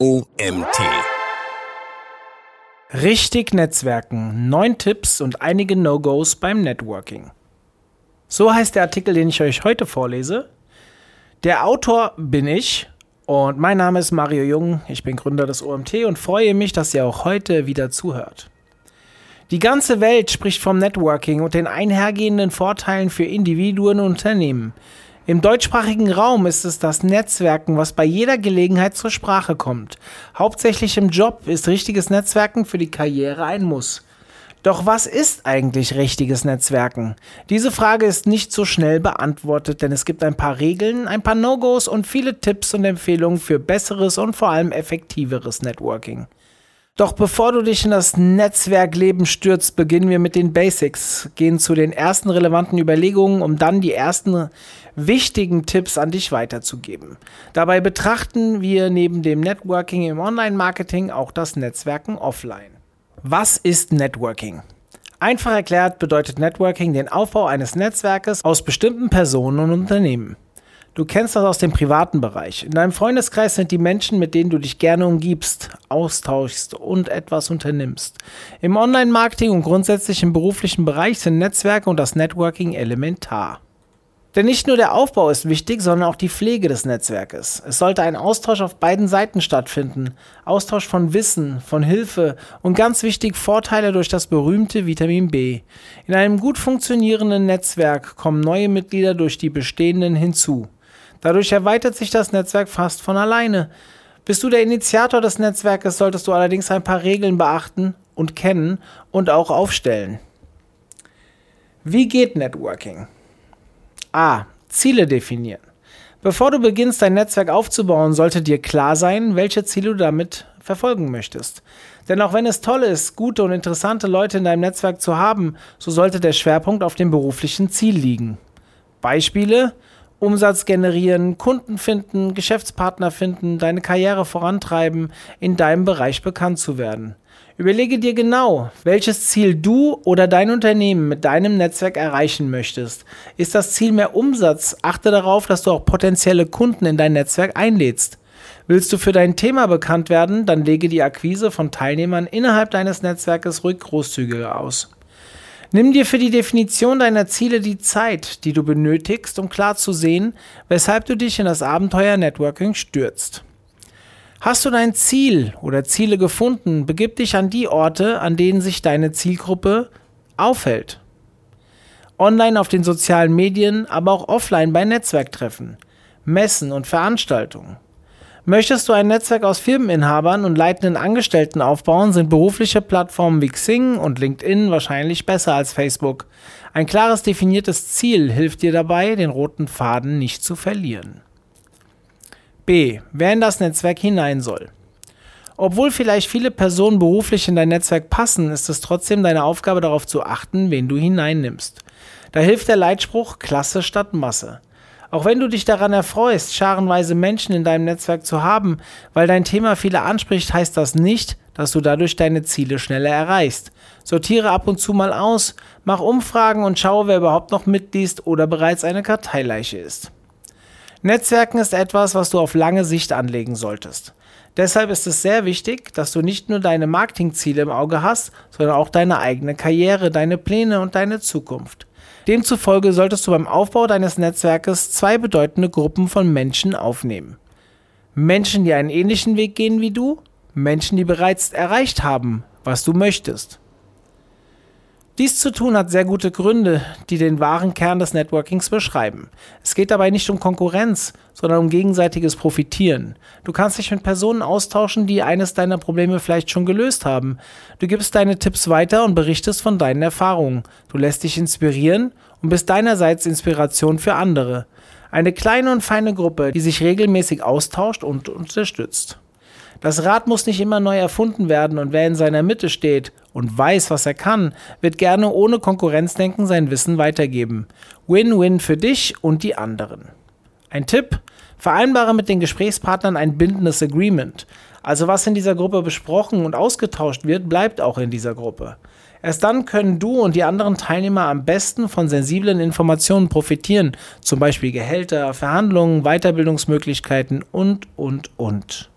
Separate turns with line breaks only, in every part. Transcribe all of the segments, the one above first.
OMT.
Richtig Netzwerken. Neun Tipps und einige No-Gos beim Networking. So heißt der Artikel, den ich euch heute vorlese. Der Autor bin ich und mein Name ist Mario Jung. Ich bin Gründer des OMT und freue mich, dass ihr auch heute wieder zuhört. Die ganze Welt spricht vom Networking und den einhergehenden Vorteilen für Individuen und Unternehmen. Im deutschsprachigen Raum ist es das Netzwerken, was bei jeder Gelegenheit zur Sprache kommt. Hauptsächlich im Job ist richtiges Netzwerken für die Karriere ein Muss. Doch was ist eigentlich richtiges Netzwerken? Diese Frage ist nicht so schnell beantwortet, denn es gibt ein paar Regeln, ein paar No-Gos und viele Tipps und Empfehlungen für besseres und vor allem effektiveres Networking. Doch bevor du dich in das Netzwerkleben stürzt, beginnen wir mit den Basics, gehen zu den ersten relevanten Überlegungen, um dann die ersten wichtigen Tipps an dich weiterzugeben. Dabei betrachten wir neben dem Networking im Online-Marketing auch das Netzwerken offline. Was ist Networking? Einfach erklärt bedeutet Networking den Aufbau eines Netzwerkes aus bestimmten Personen und Unternehmen. Du kennst das aus dem privaten Bereich. In deinem Freundeskreis sind die Menschen, mit denen du dich gerne umgibst, austauschst und etwas unternimmst. Im Online-Marketing und grundsätzlich im beruflichen Bereich sind Netzwerke und das Networking elementar. Denn nicht nur der Aufbau ist wichtig, sondern auch die Pflege des Netzwerkes. Es sollte ein Austausch auf beiden Seiten stattfinden. Austausch von Wissen, von Hilfe und ganz wichtig Vorteile durch das berühmte Vitamin B. In einem gut funktionierenden Netzwerk kommen neue Mitglieder durch die bestehenden hinzu. Dadurch erweitert sich das Netzwerk fast von alleine. Bist du der Initiator des Netzwerkes, solltest du allerdings ein paar Regeln beachten und kennen und auch aufstellen. Wie geht Networking? A. Ziele definieren. Bevor du beginnst, dein Netzwerk aufzubauen, sollte dir klar sein, welche Ziele du damit verfolgen möchtest. Denn auch wenn es toll ist, gute und interessante Leute in deinem Netzwerk zu haben, so sollte der Schwerpunkt auf dem beruflichen Ziel liegen. Beispiele Umsatz generieren, Kunden finden, Geschäftspartner finden, deine Karriere vorantreiben, in deinem Bereich bekannt zu werden. Überlege dir genau, welches Ziel du oder dein Unternehmen mit deinem Netzwerk erreichen möchtest. Ist das Ziel mehr Umsatz? Achte darauf, dass du auch potenzielle Kunden in dein Netzwerk einlädst. Willst du für dein Thema bekannt werden, dann lege die Akquise von Teilnehmern innerhalb deines Netzwerkes ruhig großzügiger aus. Nimm dir für die Definition deiner Ziele die Zeit, die du benötigst, um klar zu sehen, weshalb du dich in das Abenteuer Networking stürzt. Hast du dein Ziel oder Ziele gefunden, begib dich an die Orte, an denen sich deine Zielgruppe aufhält. Online auf den sozialen Medien, aber auch offline bei Netzwerktreffen, Messen und Veranstaltungen. Möchtest du ein Netzwerk aus Firmeninhabern und leitenden Angestellten aufbauen, sind berufliche Plattformen wie Xing und LinkedIn wahrscheinlich besser als Facebook. Ein klares definiertes Ziel hilft dir dabei, den roten Faden nicht zu verlieren. B. Wer in das Netzwerk hinein soll. Obwohl vielleicht viele Personen beruflich in dein Netzwerk passen, ist es trotzdem deine Aufgabe darauf zu achten, wen du hineinnimmst. Da hilft der Leitspruch Klasse statt Masse. Auch wenn du dich daran erfreust, scharenweise Menschen in deinem Netzwerk zu haben, weil dein Thema viele anspricht, heißt das nicht, dass du dadurch deine Ziele schneller erreichst. Sortiere ab und zu mal aus, mach Umfragen und schaue, wer überhaupt noch mitliest oder bereits eine Karteileiche ist. Netzwerken ist etwas, was du auf lange Sicht anlegen solltest. Deshalb ist es sehr wichtig, dass du nicht nur deine Marketingziele im Auge hast, sondern auch deine eigene Karriere, deine Pläne und deine Zukunft. Demzufolge solltest du beim Aufbau deines Netzwerkes zwei bedeutende Gruppen von Menschen aufnehmen. Menschen, die einen ähnlichen Weg gehen wie du, Menschen, die bereits erreicht haben, was du möchtest. Dies zu tun hat sehr gute Gründe, die den wahren Kern des Networkings beschreiben. Es geht dabei nicht um Konkurrenz, sondern um gegenseitiges Profitieren. Du kannst dich mit Personen austauschen, die eines deiner Probleme vielleicht schon gelöst haben. Du gibst deine Tipps weiter und berichtest von deinen Erfahrungen. Du lässt dich inspirieren und bist deinerseits Inspiration für andere. Eine kleine und feine Gruppe, die sich regelmäßig austauscht und unterstützt. Das Rad muss nicht immer neu erfunden werden und wer in seiner Mitte steht und weiß, was er kann, wird gerne ohne Konkurrenzdenken sein Wissen weitergeben. Win-win für dich und die anderen. Ein Tipp: Vereinbare mit den Gesprächspartnern ein bindendes Agreement. Also was in dieser Gruppe besprochen und ausgetauscht wird, bleibt auch in dieser Gruppe. Erst dann können du und die anderen Teilnehmer am besten von sensiblen Informationen profitieren, zum Beispiel Gehälter, Verhandlungen, Weiterbildungsmöglichkeiten und, und, und.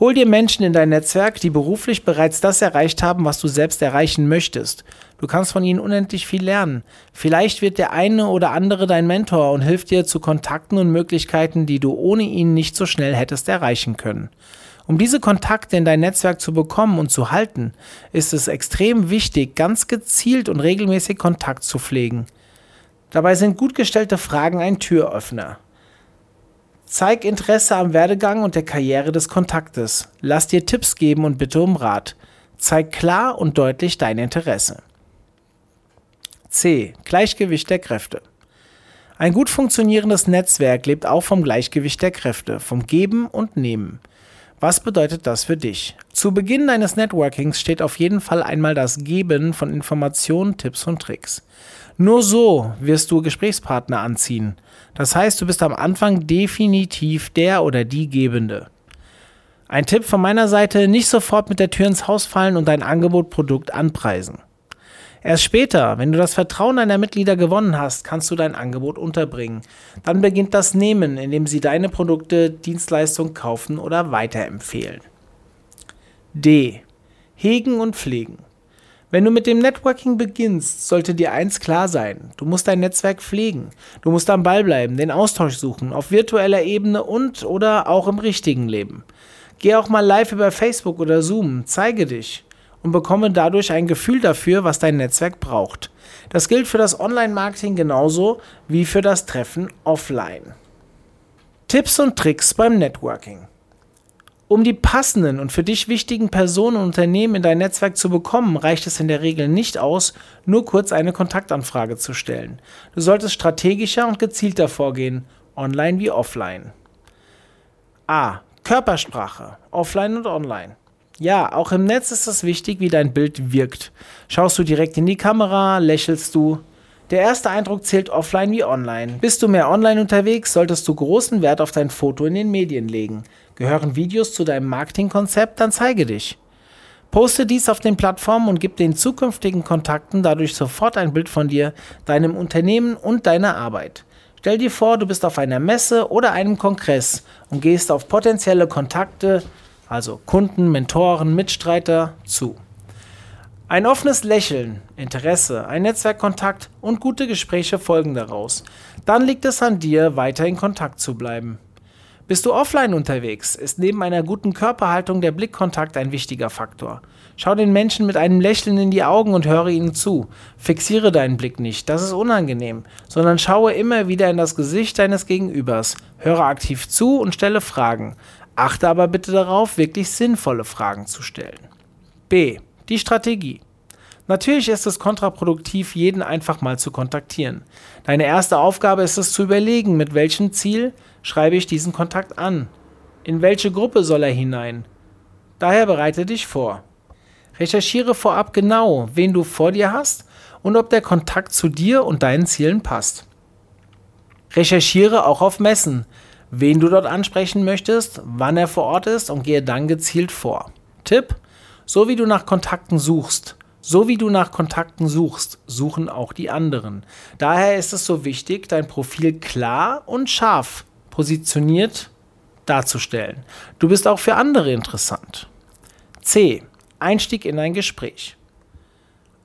Hol dir Menschen in dein Netzwerk, die beruflich bereits das erreicht haben, was du selbst erreichen möchtest. Du kannst von ihnen unendlich viel lernen. Vielleicht wird der eine oder andere dein Mentor und hilft dir zu Kontakten und Möglichkeiten, die du ohne ihn nicht so schnell hättest erreichen können. Um diese Kontakte in dein Netzwerk zu bekommen und zu halten, ist es extrem wichtig, ganz gezielt und regelmäßig Kontakt zu pflegen. Dabei sind gut gestellte Fragen ein Türöffner. Zeig Interesse am Werdegang und der Karriere des Kontaktes. Lass dir Tipps geben und bitte um Rat. Zeig klar und deutlich dein Interesse. C. Gleichgewicht der Kräfte. Ein gut funktionierendes Netzwerk lebt auch vom Gleichgewicht der Kräfte, vom Geben und Nehmen. Was bedeutet das für dich? Zu Beginn deines Networkings steht auf jeden Fall einmal das Geben von Informationen, Tipps und Tricks. Nur so wirst du Gesprächspartner anziehen. Das heißt, du bist am Anfang definitiv der oder die Gebende. Ein Tipp von meiner Seite, nicht sofort mit der Tür ins Haus fallen und dein Angebot Produkt anpreisen. Erst später, wenn du das Vertrauen deiner Mitglieder gewonnen hast, kannst du dein Angebot unterbringen. Dann beginnt das Nehmen, indem sie deine Produkte, Dienstleistungen kaufen oder weiterempfehlen. D. Hegen und pflegen. Wenn du mit dem Networking beginnst, sollte dir eins klar sein. Du musst dein Netzwerk pflegen. Du musst am Ball bleiben, den Austausch suchen, auf virtueller Ebene und oder auch im richtigen Leben. Geh auch mal live über Facebook oder Zoom, zeige dich und bekomme dadurch ein Gefühl dafür, was dein Netzwerk braucht. Das gilt für das Online-Marketing genauso wie für das Treffen offline. Tipps und Tricks beim Networking. Um die passenden und für dich wichtigen Personen und Unternehmen in dein Netzwerk zu bekommen, reicht es in der Regel nicht aus, nur kurz eine Kontaktanfrage zu stellen. Du solltest strategischer und gezielter vorgehen, online wie offline. A. Körpersprache, offline und online. Ja, auch im Netz ist es wichtig, wie dein Bild wirkt. Schaust du direkt in die Kamera, lächelst du, der erste Eindruck zählt offline wie online. Bist du mehr online unterwegs, solltest du großen Wert auf dein Foto in den Medien legen. Gehören Videos zu deinem Marketingkonzept, dann zeige dich. Poste dies auf den Plattformen und gib den zukünftigen Kontakten dadurch sofort ein Bild von dir, deinem Unternehmen und deiner Arbeit. Stell dir vor, du bist auf einer Messe oder einem Kongress und gehst auf potenzielle Kontakte, also Kunden, Mentoren, Mitstreiter, zu. Ein offenes Lächeln, Interesse, ein Netzwerkkontakt und gute Gespräche folgen daraus. Dann liegt es an dir, weiter in Kontakt zu bleiben. Bist du offline unterwegs, ist neben einer guten Körperhaltung der Blickkontakt ein wichtiger Faktor. Schau den Menschen mit einem Lächeln in die Augen und höre ihnen zu. Fixiere deinen Blick nicht, das ist unangenehm, sondern schaue immer wieder in das Gesicht deines Gegenübers. Höre aktiv zu und stelle Fragen. Achte aber bitte darauf, wirklich sinnvolle Fragen zu stellen. B. Die Strategie. Natürlich ist es kontraproduktiv, jeden einfach mal zu kontaktieren. Deine erste Aufgabe ist es zu überlegen, mit welchem Ziel schreibe ich diesen Kontakt an. In welche Gruppe soll er hinein? Daher bereite dich vor. Recherchiere vorab genau, wen du vor dir hast und ob der Kontakt zu dir und deinen Zielen passt. Recherchiere auch auf Messen, wen du dort ansprechen möchtest, wann er vor Ort ist und gehe dann gezielt vor. Tipp: so wie du nach Kontakten suchst, so wie du nach Kontakten suchst, suchen auch die anderen. Daher ist es so wichtig, dein Profil klar und scharf positioniert darzustellen. Du bist auch für andere interessant. C. Einstieg in ein Gespräch.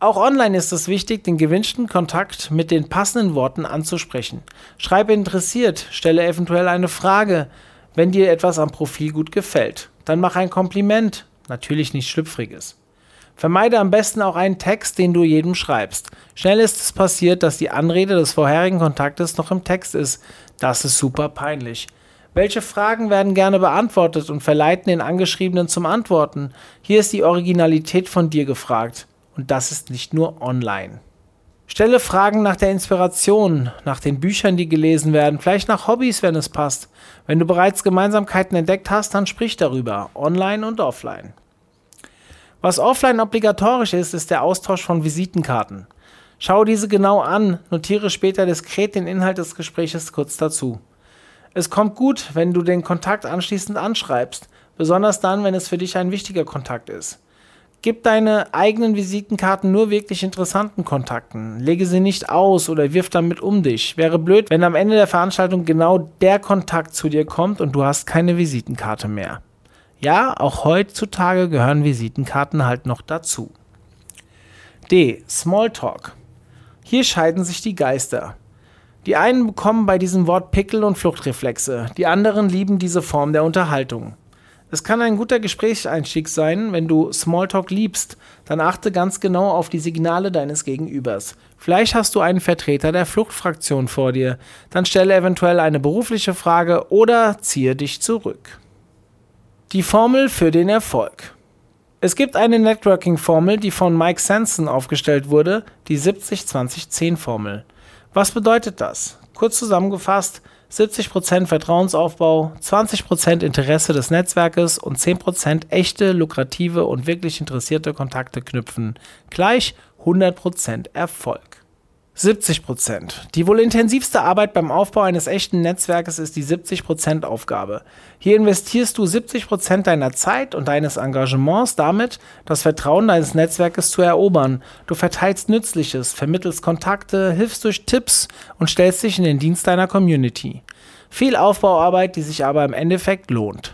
Auch online ist es wichtig, den gewünschten Kontakt mit den passenden Worten anzusprechen. Schreibe interessiert, stelle eventuell eine Frage, wenn dir etwas am Profil gut gefällt. Dann mach ein Kompliment, natürlich nichts Schlüpfriges. Vermeide am besten auch einen Text, den du jedem schreibst. Schnell ist es passiert, dass die Anrede des vorherigen Kontaktes noch im Text ist. Das ist super peinlich. Welche Fragen werden gerne beantwortet und verleiten den Angeschriebenen zum Antworten? Hier ist die Originalität von dir gefragt. Und das ist nicht nur online. Stelle Fragen nach der Inspiration, nach den Büchern, die gelesen werden, vielleicht nach Hobbys, wenn es passt. Wenn du bereits Gemeinsamkeiten entdeckt hast, dann sprich darüber, online und offline. Was offline obligatorisch ist, ist der Austausch von Visitenkarten. Schau diese genau an, notiere später diskret den Inhalt des Gespräches kurz dazu. Es kommt gut, wenn du den Kontakt anschließend anschreibst, besonders dann, wenn es für dich ein wichtiger Kontakt ist. Gib deine eigenen Visitenkarten nur wirklich interessanten Kontakten. Lege sie nicht aus oder wirf damit um dich. Wäre blöd, wenn am Ende der Veranstaltung genau der Kontakt zu dir kommt und du hast keine Visitenkarte mehr. Ja, auch heutzutage gehören Visitenkarten halt noch dazu. D. Smalltalk. Hier scheiden sich die Geister. Die einen bekommen bei diesem Wort Pickel und Fluchtreflexe, die anderen lieben diese Form der Unterhaltung. Es kann ein guter Gesprächseinstieg sein, wenn du Smalltalk liebst, dann achte ganz genau auf die Signale deines Gegenübers. Vielleicht hast du einen Vertreter der Fluchtfraktion vor dir, dann stelle eventuell eine berufliche Frage oder ziehe dich zurück. Die Formel für den Erfolg. Es gibt eine Networking-Formel, die von Mike Sanson aufgestellt wurde, die 70-20-10-Formel. Was bedeutet das? Kurz zusammengefasst, 70% Vertrauensaufbau, 20% Interesse des Netzwerkes und 10% echte, lukrative und wirklich interessierte Kontakte knüpfen. Gleich 100% Erfolg. 70 Prozent. Die wohl intensivste Arbeit beim Aufbau eines echten Netzwerkes ist die 70 Prozent Aufgabe. Hier investierst du 70 Prozent deiner Zeit und deines Engagements damit, das Vertrauen deines Netzwerkes zu erobern. Du verteilst Nützliches, vermittelst Kontakte, hilfst durch Tipps und stellst dich in den Dienst deiner Community. Viel Aufbauarbeit, die sich aber im Endeffekt lohnt.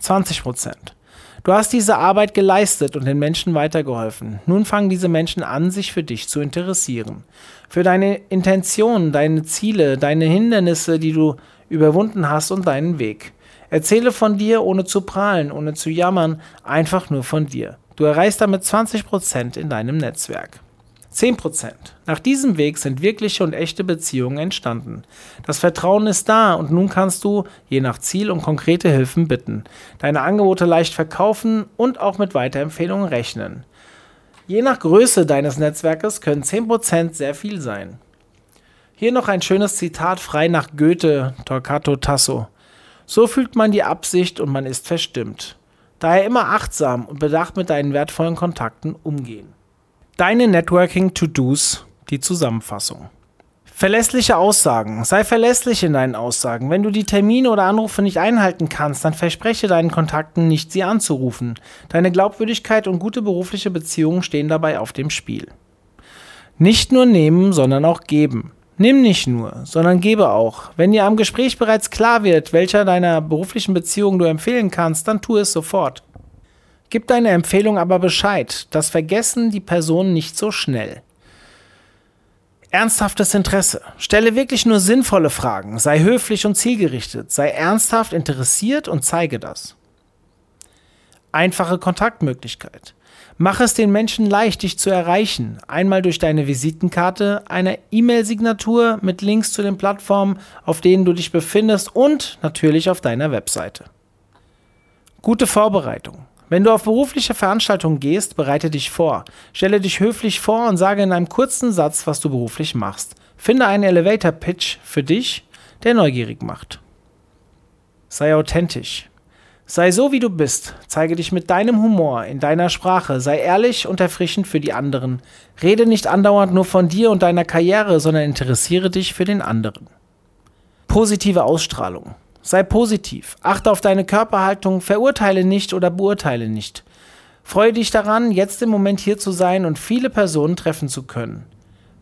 20 Prozent. Du hast diese Arbeit geleistet und den Menschen weitergeholfen. Nun fangen diese Menschen an, sich für dich zu interessieren. Für deine Intentionen, deine Ziele, deine Hindernisse, die du überwunden hast und deinen Weg. Erzähle von dir, ohne zu prahlen, ohne zu jammern, einfach nur von dir. Du erreichst damit 20% in deinem Netzwerk. 10%. Nach diesem Weg sind wirkliche und echte Beziehungen entstanden. Das Vertrauen ist da und nun kannst du, je nach Ziel, um konkrete Hilfen bitten, deine Angebote leicht verkaufen und auch mit Weiterempfehlungen rechnen. Je nach Größe deines Netzwerkes können 10% sehr viel sein. Hier noch ein schönes Zitat frei nach Goethe, Torquato Tasso. So fühlt man die Absicht und man ist verstimmt. Daher immer achtsam und bedacht mit deinen wertvollen Kontakten umgehen. Deine Networking-To-Dos, die Zusammenfassung. Verlässliche Aussagen. Sei verlässlich in deinen Aussagen. Wenn du die Termine oder Anrufe nicht einhalten kannst, dann verspreche deinen Kontakten nicht, sie anzurufen. Deine Glaubwürdigkeit und gute berufliche Beziehungen stehen dabei auf dem Spiel. Nicht nur nehmen, sondern auch geben. Nimm nicht nur, sondern gebe auch. Wenn dir am Gespräch bereits klar wird, welcher deiner beruflichen Beziehungen du empfehlen kannst, dann tu es sofort. Gib deine Empfehlung aber Bescheid. Das vergessen die Personen nicht so schnell. Ernsthaftes Interesse. Stelle wirklich nur sinnvolle Fragen. Sei höflich und zielgerichtet. Sei ernsthaft interessiert und zeige das. Einfache Kontaktmöglichkeit. Mach es den Menschen leicht, dich zu erreichen. Einmal durch deine Visitenkarte, eine E-Mail-Signatur mit Links zu den Plattformen, auf denen du dich befindest und natürlich auf deiner Webseite. Gute Vorbereitung. Wenn du auf berufliche Veranstaltungen gehst, bereite dich vor. Stelle dich höflich vor und sage in einem kurzen Satz, was du beruflich machst. Finde einen Elevator Pitch für dich, der neugierig macht. Sei authentisch. Sei so, wie du bist. Zeige dich mit deinem Humor, in deiner Sprache. Sei ehrlich und erfrischend für die anderen. Rede nicht andauernd nur von dir und deiner Karriere, sondern interessiere dich für den anderen. Positive Ausstrahlung. Sei positiv, achte auf deine Körperhaltung, verurteile nicht oder beurteile nicht. Freue dich daran, jetzt im Moment hier zu sein und viele Personen treffen zu können.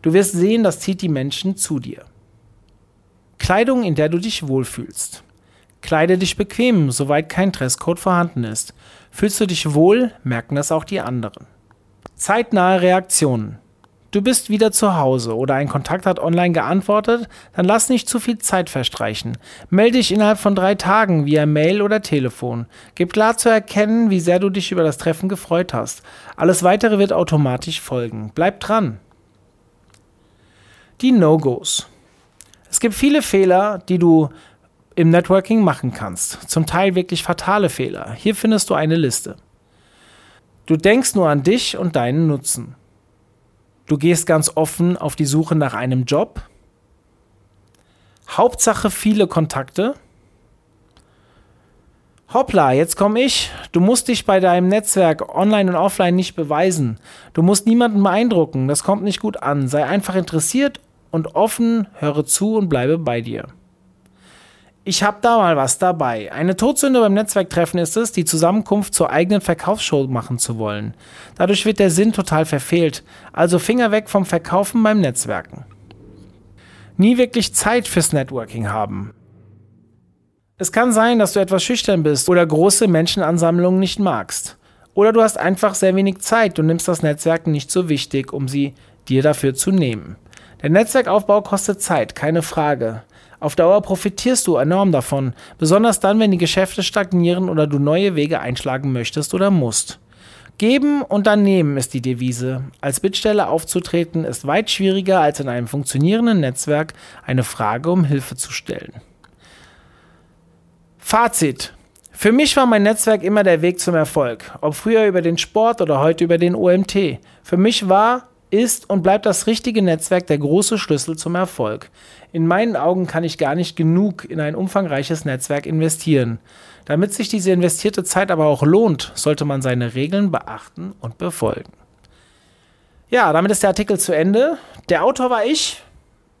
Du wirst sehen, das zieht die Menschen zu dir. Kleidung, in der du dich wohlfühlst. Kleide dich bequem, soweit kein Dresscode vorhanden ist. Fühlst du dich wohl, merken das auch die anderen. Zeitnahe Reaktionen. Du bist wieder zu Hause oder ein Kontakt hat online geantwortet, dann lass nicht zu viel Zeit verstreichen. Melde dich innerhalb von drei Tagen via Mail oder Telefon. Gib klar zu erkennen, wie sehr du dich über das Treffen gefreut hast. Alles weitere wird automatisch folgen. Bleib dran. Die No-Gos. Es gibt viele Fehler, die du im Networking machen kannst. Zum Teil wirklich fatale Fehler. Hier findest du eine Liste. Du denkst nur an dich und deinen Nutzen. Du gehst ganz offen auf die Suche nach einem Job. Hauptsache viele Kontakte. Hoppla, jetzt komme ich. Du musst dich bei deinem Netzwerk online und offline nicht beweisen. Du musst niemanden beeindrucken. Das kommt nicht gut an. Sei einfach interessiert und offen, höre zu und bleibe bei dir. Ich habe da mal was dabei. Eine Todsünde beim Netzwerktreffen ist es, die Zusammenkunft zur eigenen Verkaufsshow machen zu wollen. Dadurch wird der Sinn total verfehlt. Also Finger weg vom Verkaufen beim Netzwerken. Nie wirklich Zeit fürs Networking haben. Es kann sein, dass du etwas schüchtern bist oder große Menschenansammlungen nicht magst. Oder du hast einfach sehr wenig Zeit und nimmst das Netzwerk nicht so wichtig, um sie dir dafür zu nehmen. Der Netzwerkaufbau kostet Zeit, keine Frage. Auf Dauer profitierst du enorm davon, besonders dann, wenn die Geschäfte stagnieren oder du neue Wege einschlagen möchtest oder musst. Geben und dann nehmen ist die Devise. Als Bittsteller aufzutreten ist weit schwieriger, als in einem funktionierenden Netzwerk eine Frage um Hilfe zu stellen. Fazit. Für mich war mein Netzwerk immer der Weg zum Erfolg, ob früher über den Sport oder heute über den OMT. Für mich war ist und bleibt das richtige Netzwerk der große Schlüssel zum Erfolg. In meinen Augen kann ich gar nicht genug in ein umfangreiches Netzwerk investieren. Damit sich diese investierte Zeit aber auch lohnt, sollte man seine Regeln beachten und befolgen. Ja, damit ist der Artikel zu Ende. Der Autor war ich.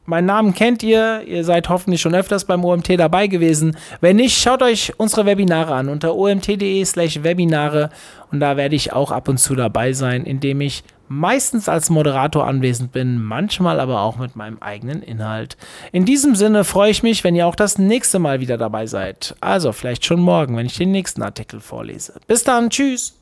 Meinen Namen kennt ihr. Ihr seid hoffentlich schon öfters beim OMT dabei gewesen. Wenn nicht, schaut euch unsere Webinare an unter omt.de/slash Webinare. Und da werde ich auch ab und zu dabei sein, indem ich meistens als Moderator anwesend bin, manchmal aber auch mit meinem eigenen Inhalt. In diesem Sinne freue ich mich, wenn ihr auch das nächste Mal wieder dabei seid. Also vielleicht schon morgen, wenn ich den nächsten Artikel vorlese. Bis dann, tschüss.